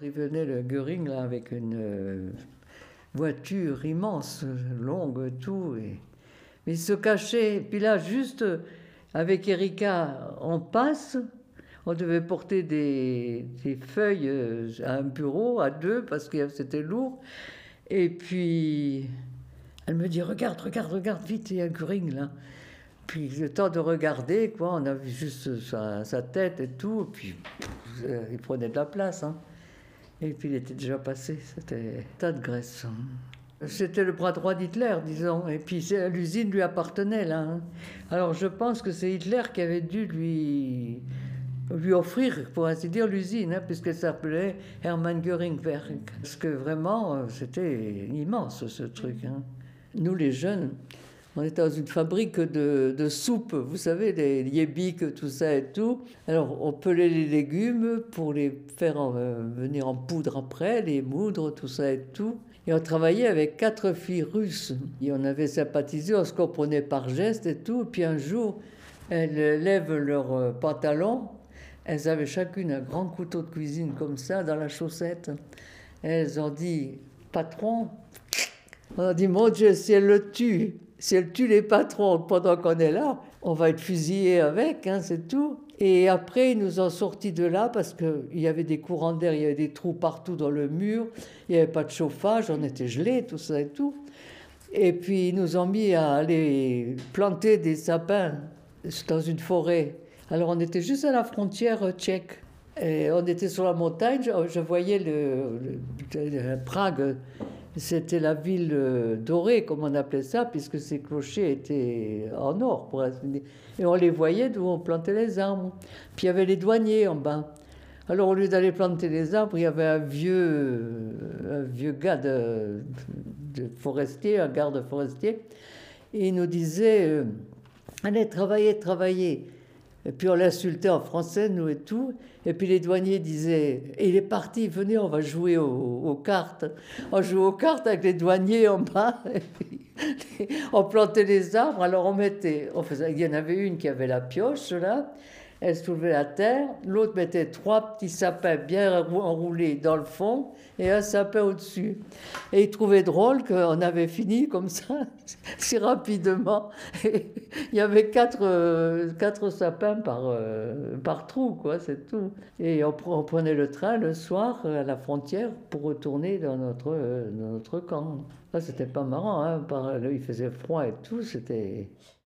Il venait le Göring là, avec une euh, voiture immense, longue, tout. Et... Mais il se cachait. Puis là, juste avec Erika, on passe. On devait porter des, feuilles euh, à un bureau, à deux, parce que c'était lourd. Et puis, elle me dit Regarde, regarde, regarde vite, il y a Göring là. Puis le temps de regarder, quoi, on a vu juste sa, tête et tout. Puis, euh, il prenait de la place. Hein. Et puis il était déjà passé, c'était tas de graisse. C'était le bras droit d'Hitler, disons. Et puis l'usine lui appartenait là. Hein. Alors je pense que c'est Hitler qui avait dû lui, lui offrir, pour ainsi dire, l'usine, hein, puisqu'elle s'appelait Hermann Göringwerk. Parce que vraiment, euh, c'était immense ce truc. Hein. Nous les jeunes, on était dans une fabrique de, de soupe, vous savez, les yébiques, tout ça et tout. Alors, on pelait les légumes pour les faire euh, venir en poudre après, les moudres, tout ça et tout. Et on travaillait avec quatre filles russes. Et on avait sympathisé, on se comprenait par geste et tout. Puis un jour, elles lèvent leurs euh, pantalons. Elles avaient chacune un grand couteau de cuisine comme ça dans la chaussette. Elles ont dit, patron, on a dit, mon Dieu, si elle le tue, si elle tue les patrons pendant qu'on est là, on va être fusillé avec, hein, c'est tout. Et après, ils nous ont sortis de là parce qu'il y avait des courants d'air, il y avait des trous partout dans le mur, il n'y avait pas de chauffage, on était gelés, tout ça et tout. Et puis, ils nous ont mis à aller planter des sapins dans une forêt. Alors, on était juste à la frontière tchèque. Et on était sur la montagne, je, voyais le Prague c'était la ville euh, dorée, comme on appelait ça, puisque ces clochers étaient en or, pour ainsi dire. Et on les voyait d'où on plantait les arbres. Puis il y avait les douaniers en bas. Alors au lieu d'aller planter les arbres, il y avait un vieux, euh, un vieux gars de, forestier, un garde forestier, et il nous disait euh, Allez, travaillez, travaillez. Et puis on l'insultait en français, nous et tout. Et puis les douaniers disaient, il est parti, venez, on va jouer aux, cartes. On jouait aux cartes avec les douaniers en bas. on plantait les arbres, alors on mettait, il y en avait une qui avait la pioche là, elle soulevait la terre, l'autre mettait trois petits sapins bien enroulés dans le fond et un sapin au-dessus. Et il trouvait drôle qu'on avait fini comme ça, si rapidement. il y avait quatre, euh, quatre sapins par, euh, par trou, quoi, c'est tout. Et on, prenait le train le soir à la frontière pour retourner dans notre, dans notre camp. Ça, c'était pas marrant, hein, il faisait froid et tout, c'était...